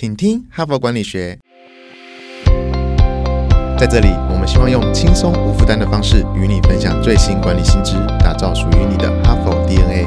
请听哈佛管理学。在这里，我们希望用轻松无负担的方式与你分享最新管理新知，打造属于你的哈佛 DNA。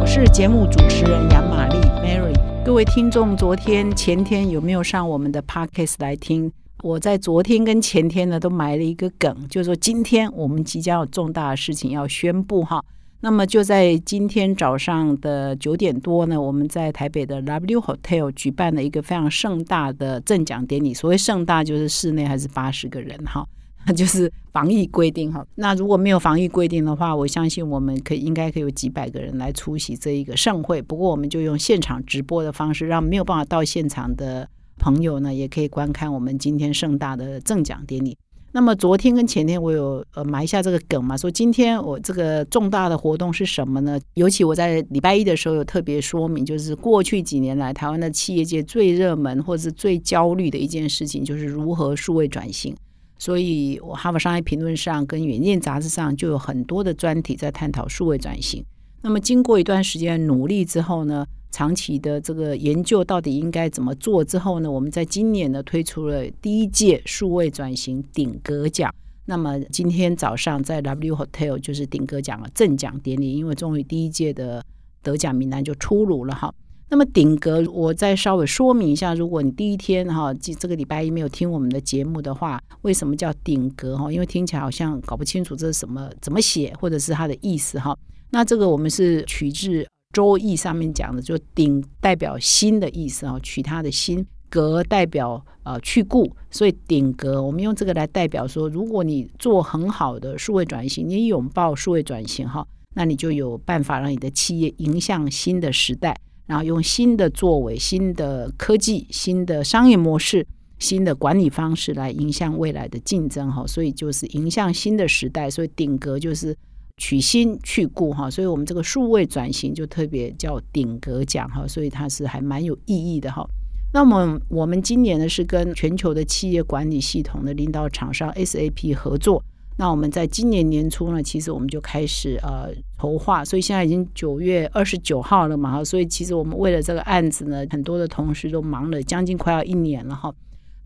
我是节目主持人杨玛丽 Mary。各位听众，昨天、前天有没有上我们的 Podcast 来听？我在昨天跟前天呢，都埋了一个梗，就是说今天我们即将有重大的事情要宣布哈。那么就在今天早上的九点多呢，我们在台北的 W Hotel 举办了一个非常盛大的赠奖典礼。所谓盛大，就是室内还是八十个人哈，就是防疫规定哈。那如果没有防疫规定的话，我相信我们可以应该可以有几百个人来出席这一个盛会。不过我们就用现场直播的方式，让没有办法到现场的朋友呢，也可以观看我们今天盛大的赠奖典礼。那么昨天跟前天我有呃埋下这个梗嘛，说今天我这个重大的活动是什么呢？尤其我在礼拜一的时候有特别说明，就是过去几年来台湾的企业界最热门或者是最焦虑的一件事情，就是如何数位转型。所以我哈佛商业评论上跟远见杂志上就有很多的专题在探讨数位转型。那么经过一段时间努力之后呢？长期的这个研究到底应该怎么做之后呢？我们在今年呢推出了第一届数位转型顶格奖。那么今天早上在 W Hotel 就是顶格奖的正奖典礼，因为终于第一届的得奖名单就出炉了哈。那么顶格，我再稍微说明一下，如果你第一天哈这这个礼拜一没有听我们的节目的话，为什么叫顶格哈？因为听起来好像搞不清楚这是什么怎么写，或者是它的意思哈。那这个我们是取自。周易上面讲的，就鼎代表新的意思啊，取它的新格代表呃去故，所以鼎格，我们用这个来代表说，如果你做很好的数位转型，你拥抱数位转型哈，那你就有办法让你的企业迎向新的时代，然后用新的作为、新的科技、新的商业模式、新的管理方式来迎向未来的竞争哈，所以就是迎向新的时代，所以鼎格就是。取新去故哈，所以我们这个数位转型就特别叫顶格奖哈，所以它是还蛮有意义的哈。那么我们今年呢是跟全球的企业管理系统的领导厂商 SAP 合作。那我们在今年年初呢，其实我们就开始呃筹划，所以现在已经九月二十九号了嘛哈，所以其实我们为了这个案子呢，很多的同事都忙了将近快要一年了哈。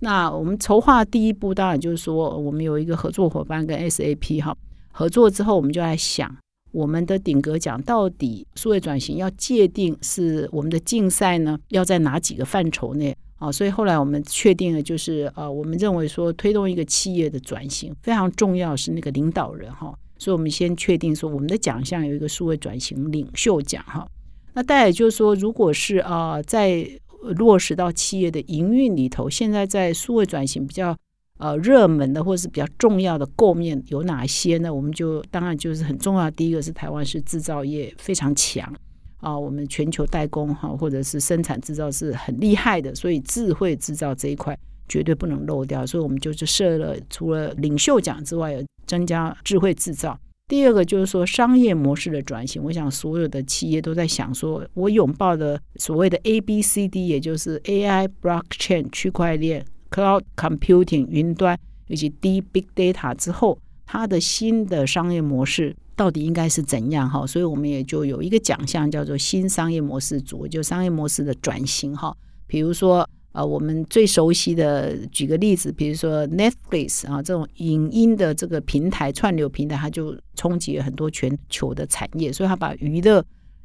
那我们筹划第一步当然就是说，我们有一个合作伙伴跟 SAP 哈。合作之后，我们就来想我们的顶格奖到底数位转型要界定是我们的竞赛呢？要在哪几个范畴内啊？所以后来我们确定了，就是呃，我们认为说推动一个企业的转型非常重要是那个领导人哈，所以我们先确定说我们的奖项有一个数位转型领袖奖哈。那大概就是说，如果是啊，在落实到企业的营运里头，现在在数位转型比较。呃，热门的或是比较重要的构面有哪些呢？我们就当然就是很重要。第一个是台湾是制造业非常强啊，我们全球代工哈或者是生产制造是很厉害的，所以智慧制造这一块绝对不能漏掉。所以我们就是设了除了领袖奖之外，增加智慧制造。第二个就是说商业模式的转型，我想所有的企业都在想说，我拥抱的所谓的 A B C D，也就是 AI、Blockchain、区块链。Cloud Computing 云端以及 deep Big Data 之后，它的新的商业模式到底应该是怎样？哈，所以我们也就有一个奖项叫做新商业模式组，就商业模式的转型。哈，比如说，呃，我们最熟悉的，举个例子，比如说 Netflix 啊，这种影音的这个平台串流平台，它就冲击了很多全球的产业，所以它把娱乐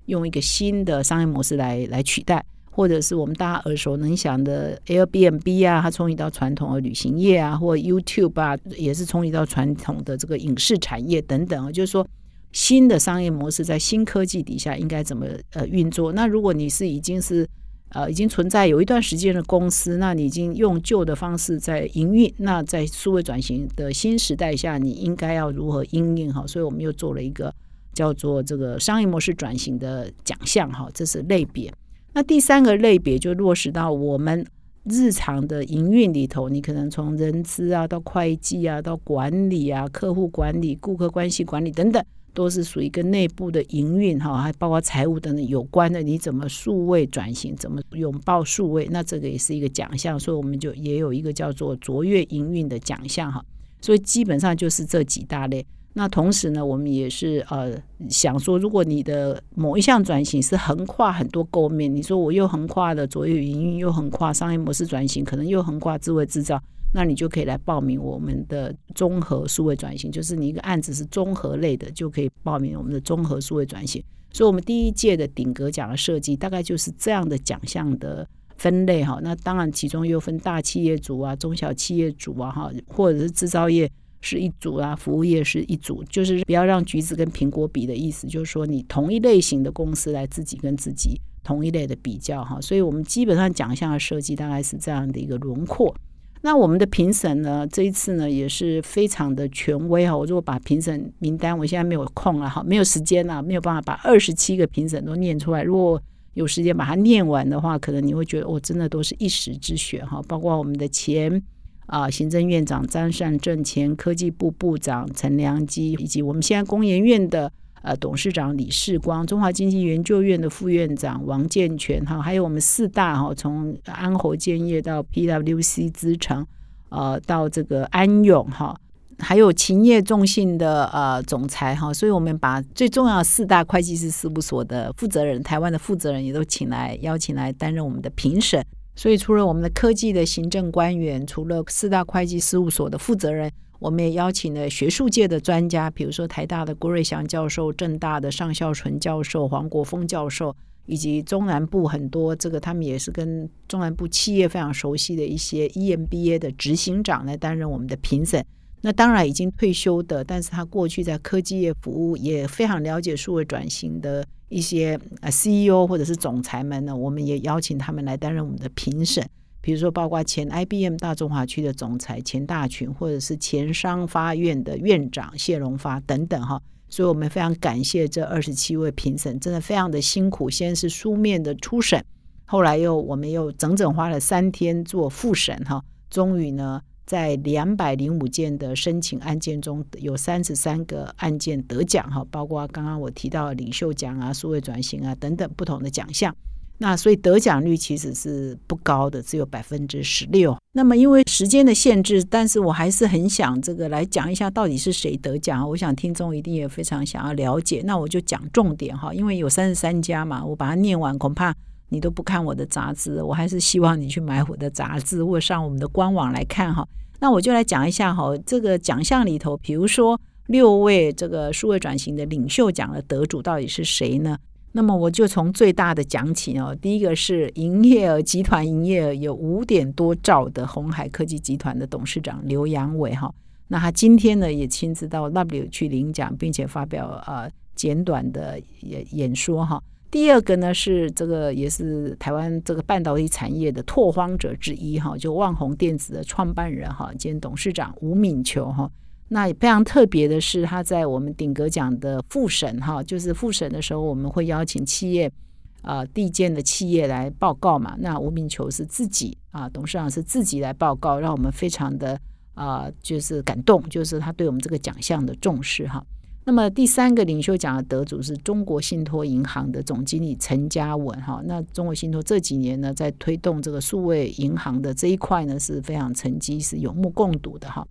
用一个新的商业模式来来取代。或者是我们大家耳熟能详的 Airbnb 啊，它冲移到传统的旅行业啊，或 YouTube 啊，也是冲移到传统的这个影视产业等等啊。就是说，新的商业模式在新科技底下应该怎么呃运作？那如果你是已经是呃已经存在有一段时间的公司，那你已经用旧的方式在营运，那在数位转型的新时代下，你应该要如何应应哈？所以我们又做了一个叫做这个商业模式转型的奖项哈，这是类别。那第三个类别就落实到我们日常的营运里头，你可能从人资啊到会计啊到管理啊、客户管理、顾客关系管理等等，都是属于跟内部的营运哈，还包括财务等等有关的。你怎么数位转型，怎么拥抱数位？那这个也是一个奖项，所以我们就也有一个叫做卓越营运的奖项哈。所以基本上就是这几大类。那同时呢，我们也是呃想说，如果你的某一项转型是横跨很多构面，你说我又横跨了左右营运，又横跨商业模式转型，可能又横跨智慧制造，那你就可以来报名我们的综合数位转型，就是你一个案子是综合类的，就可以报名我们的综合数位转型。所以，我们第一届的顶格奖的设计大概就是这样的奖项的分类哈。那当然，其中又分大企业组啊、中小企业组啊哈，或者是制造业。是一组啊，服务业是一组，就是不要让橘子跟苹果比的意思，就是说你同一类型的公司来自己跟自己同一类的比较哈，所以我们基本上奖项的设计大概是这样的一个轮廓。那我们的评审呢，这一次呢也是非常的权威哈。我如果把评审名单，我现在没有空了哈，没有时间了，没有办法把二十七个评审都念出来。如果有时间把它念完的话，可能你会觉得我真的都是一时之选哈，包括我们的前。啊，行政院长张善政、前科技部部长陈良基，以及我们现在工研院的呃董事长李世光，中华经济研究院的副院长王健全，哈，还有我们四大哈，从安侯建业到 PWC 资诚，呃，到这个安永哈，还有勤业众信的呃总裁哈，所以我们把最重要四大会计师事务所的负责人，台湾的负责人也都请来邀请来担任我们的评审。所以，除了我们的科技的行政官员，除了四大会计事务所的负责人，我们也邀请了学术界的专家，比如说台大的郭瑞祥教授、正大的尚孝纯教授、黄国峰教授，以及中南部很多这个他们也是跟中南部企业非常熟悉的一些 EMBA 的执行长来担任我们的评审。那当然已经退休的，但是他过去在科技业服务，也非常了解数位转型的一些啊 CEO 或者是总裁们呢，我们也邀请他们来担任我们的评审。比如说，包括前 IBM 大中华区的总裁钱大群，或者是前商发院的院长谢荣发等等哈。所以我们非常感谢这二十七位评审，真的非常的辛苦。先是书面的初审，后来又我们又整整花了三天做复审哈，终于呢。在两百零五件的申请案件中，有三十三个案件得奖哈，包括刚刚我提到领袖奖啊、数位转型啊等等不同的奖项。那所以得奖率其实是不高的，只有百分之十六。那么因为时间的限制，但是我还是很想这个来讲一下到底是谁得奖。我想听众一定也非常想要了解。那我就讲重点哈，因为有三十三家嘛，我把它念完，恐怕你都不看我的杂志。我还是希望你去买我的杂志，或上我们的官网来看哈。那我就来讲一下哈，这个奖项里头，比如说六位这个数位转型的领袖奖的得主到底是谁呢？那么我就从最大的讲起哦。第一个是营业额集团营业额有五点多兆的红海科技集团的董事长刘阳伟哈。那他今天呢也亲自到 W 去领奖，并且发表呃简短的演演说哈。第二个呢是这个也是台湾这个半导体产业的拓荒者之一哈，就万宏电子的创办人哈兼董事长吴敏球哈。那也非常特别的是，他在我们顶格奖的复审哈，就是复审的时候，我们会邀请企业啊地建的企业来报告嘛。那吴敏球是自己啊董事长是自己来报告，让我们非常的啊就是感动，就是他对我们这个奖项的重视哈。那么第三个领袖奖的得主是中国信托银行的总经理陈嘉文哈。那中国信托这几年呢，在推动这个数位银行的这一块呢，是非常成绩是有目共睹的哈。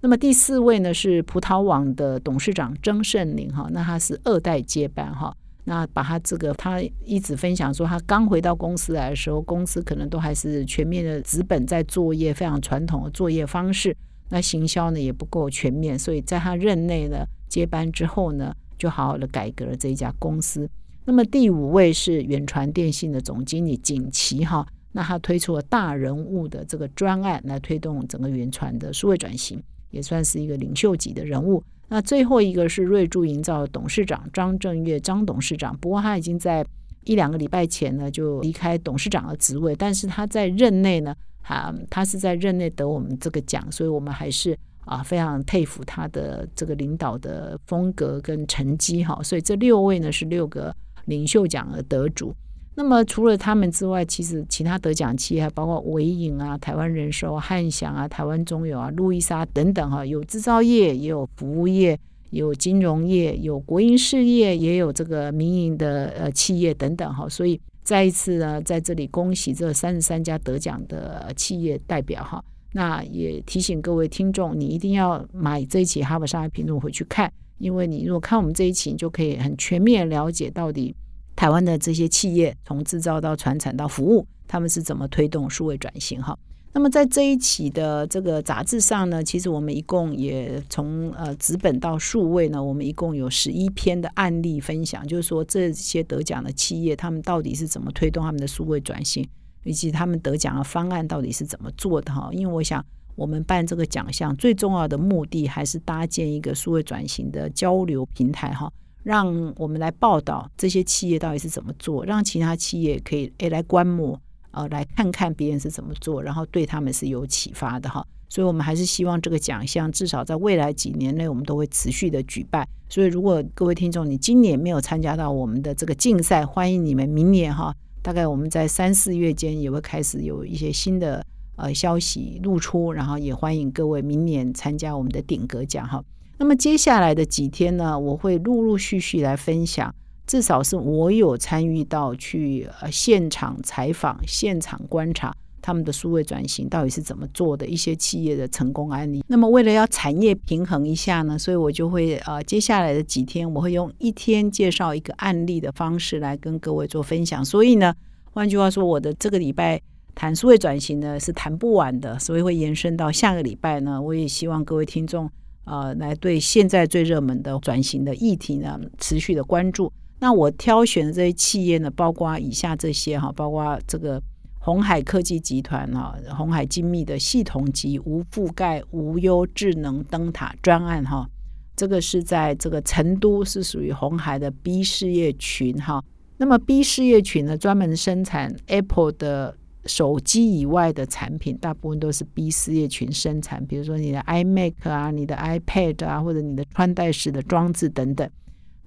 那么第四位呢是葡萄网的董事长曾盛林哈，那他是二代接班哈。那把他这个他一直分享说，他刚回到公司来的时候，公司可能都还是全面的资本在作业，非常传统的作业方式。那行销呢也不够全面，所以在他任内呢。接班之后呢，就好好的改革了这一家公司。那么第五位是远传电信的总经理景琦哈，那他推出了大人物的这个专案来推动整个远传的数位转型，也算是一个领袖级的人物。那最后一个是瑞筑营造董事长张正月张董事长，不过他已经在一两个礼拜前呢就离开董事长的职位，但是他在任内呢，啊，他是在任内得我们这个奖，所以我们还是。啊，非常佩服他的这个领导的风格跟成绩哈，所以这六位呢是六个领袖奖的得主。那么除了他们之外，其实其他得奖企业还包括伟影啊、台湾人寿、汉翔啊、台湾中油啊、路易莎等等哈，有制造业，也有服务业，有金融业，有国营事业，也有这个民营的呃企业等等哈。所以再一次呢，在这里恭喜这三十三家得奖的企业代表哈。那也提醒各位听众，你一定要买这一期《哈佛商业评论》回去看，因为你如果看我们这一期，你就可以很全面了解到底台湾的这些企业从制造到传产到服务，他们是怎么推动数位转型哈。那么在这一期的这个杂志上呢，其实我们一共也从呃纸本到数位呢，我们一共有十一篇的案例分享，就是说这些得奖的企业他们到底是怎么推动他们的数位转型，以及他们得奖的方案到底是怎么做的哈。因为我想我们办这个奖项最重要的目的还是搭建一个数位转型的交流平台哈，让我们来报道这些企业到底是怎么做，让其他企业可以诶来观摩。呃，来看看别人是怎么做，然后对他们是有启发的哈。所以，我们还是希望这个奖项至少在未来几年内，我们都会持续的举办。所以，如果各位听众你今年没有参加到我们的这个竞赛，欢迎你们明年哈。大概我们在三四月间也会开始有一些新的呃消息露出，然后也欢迎各位明年参加我们的顶格奖哈。那么接下来的几天呢，我会陆陆续续来分享。至少是我有参与到去呃现场采访、现场观察他们的数位转型到底是怎么做的一些企业的成功案例。那么为了要产业平衡一下呢，所以我就会呃接下来的几天我会用一天介绍一个案例的方式来跟各位做分享。所以呢，换句话说，我的这个礼拜谈数位转型呢是谈不完的，所以会延伸到下个礼拜呢。我也希望各位听众呃来对现在最热门的转型的议题呢持续的关注。那我挑选的这些企业呢，包括以下这些哈，包括这个红海科技集团哈，红海精密的系统级无覆盖无忧智能灯塔专案哈，这个是在这个成都是属于红海的 B 事业群哈。那么 B 事业群呢，专门生产 Apple 的手机以外的产品，大部分都是 B 事业群生产，比如说你的 iMac 啊、你的 iPad 啊，或者你的穿戴式的装置等等。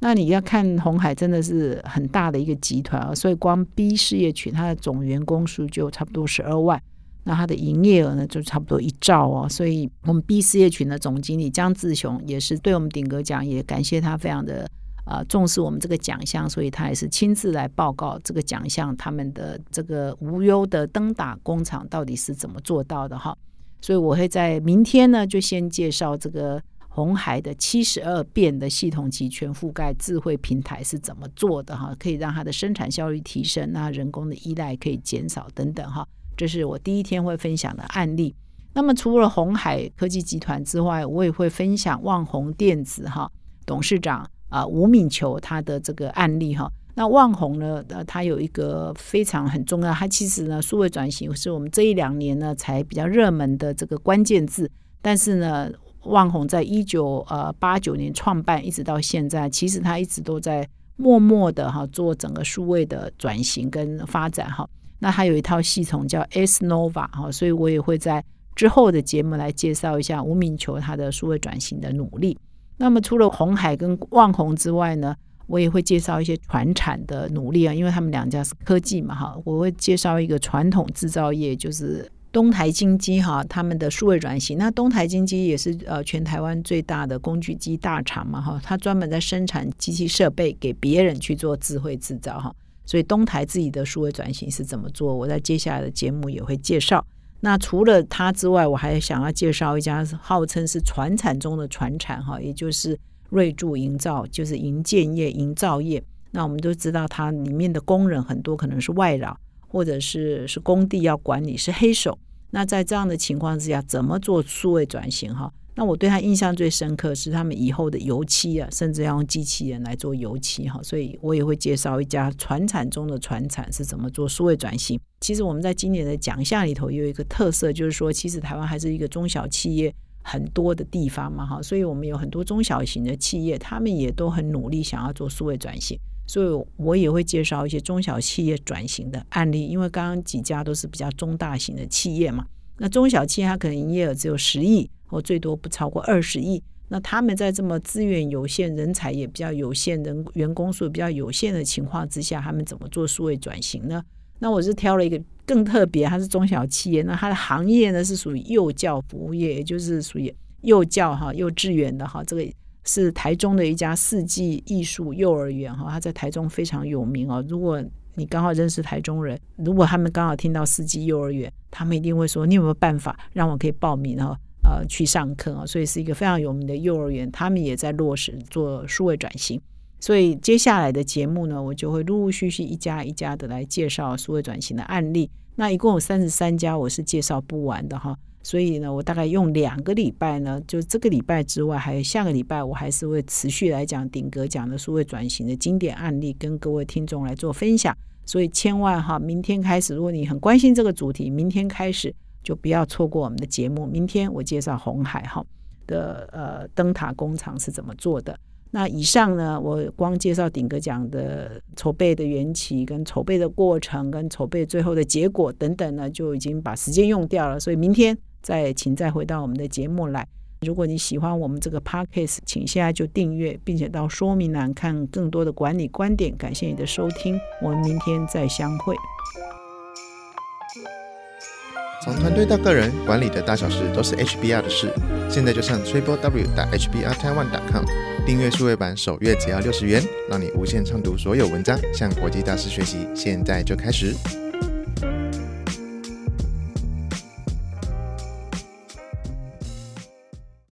那你要看红海真的是很大的一个集团啊，所以光 B 事业群它的总员工数就差不多十二万，那它的营业额呢就差不多一兆哦。所以我们 B 事业群的总经理江志雄也是对我们顶格奖，也感谢他非常的啊重视我们这个奖项，所以他也是亲自来报告这个奖项他们的这个无忧的灯打工厂到底是怎么做到的哈。所以我会在明天呢就先介绍这个。红海的七十二变的系统级全覆盖智慧平台是怎么做的哈？可以让它的生产效率提升，那人工的依赖可以减少等等哈。这是我第一天会分享的案例。那么除了红海科技集团之外，我也会分享旺宏电子哈董事长啊吴敏球他的这个案例哈。那旺宏呢，呃，它有一个非常很重要，它其实呢数位转型是我们这一两年呢才比较热门的这个关键字，但是呢。旺宏在一九呃八九年创办，一直到现在，其实他一直都在默默的哈做整个数位的转型跟发展哈。那他有一套系统叫 S Nova 哈，所以我也会在之后的节目来介绍一下吴敏球他的数位转型的努力。那么除了红海跟旺宏之外呢，我也会介绍一些传产的努力啊，因为他们两家是科技嘛哈，我会介绍一个传统制造业就是。东台金机哈，他们的数位转型。那东台金机也是呃全台湾最大的工具机大厂嘛哈，它专门在生产机器设备给别人去做智慧制造哈。所以东台自己的数位转型是怎么做？我在接下来的节目也会介绍。那除了它之外，我还想要介绍一家号称是船产中的船产哈，也就是瑞筑营造，就是营建业、营造业。那我们都知道，它里面的工人很多可能是外劳。或者是是工地要管理是黑手，那在这样的情况之下，怎么做数位转型哈？那我对他印象最深刻是他们以后的油漆啊，甚至要用机器人来做油漆哈。所以我也会介绍一家船产中的船产是怎么做数位转型。其实我们在今年的奖项里头有一个特色，就是说其实台湾还是一个中小企业很多的地方嘛哈，所以我们有很多中小型的企业，他们也都很努力想要做数位转型。所以我也会介绍一些中小企业转型的案例，因为刚刚几家都是比较中大型的企业嘛。那中小企业它可能营业额只有十亿，或最多不超过二十亿。那他们在这么资源有限、人才也比较有限、人员工数比较有限的情况之下，他们怎么做数位转型呢？那我是挑了一个更特别，它是中小企业，那它的行业呢是属于幼教服务业，也就是属于幼教哈、幼稚园的哈这个。是台中的一家四季艺术幼儿园哈，他在台中非常有名哦。如果你刚好认识台中人，如果他们刚好听到四季幼儿园，他们一定会说：你有没有办法让我可以报名哈？呃去上课啊，所以是一个非常有名的幼儿园，他们也在落实做数位转型。所以接下来的节目呢，我就会陆陆续续一家一家的来介绍数位转型的案例。那一共有三十三家，我是介绍不完的哈。所以呢，我大概用两个礼拜呢，就这个礼拜之外，还有下个礼拜，我还是会持续来讲顶格讲的数位转型的经典案例，跟各位听众来做分享。所以千万哈，明天开始，如果你很关心这个主题，明天开始就不要错过我们的节目。明天我介绍红海哈的呃灯塔工厂是怎么做的。那以上呢，我光介绍顶格奖的筹备的缘起、跟筹备的过程、跟筹备最后的结果等等呢，就已经把时间用掉了。所以明天再请再回到我们的节目来。如果你喜欢我们这个 podcast，请现在就订阅，并且到说明栏看更多的管理观点。感谢你的收听，我们明天再相会。从团队到个人，管理的大小事都是 HBR 的事。现在就上 triple w 打 hbr taiwan com 订阅数位版，首月只要六十元，让你无限畅读所有文章，向国际大师学习。现在就开始。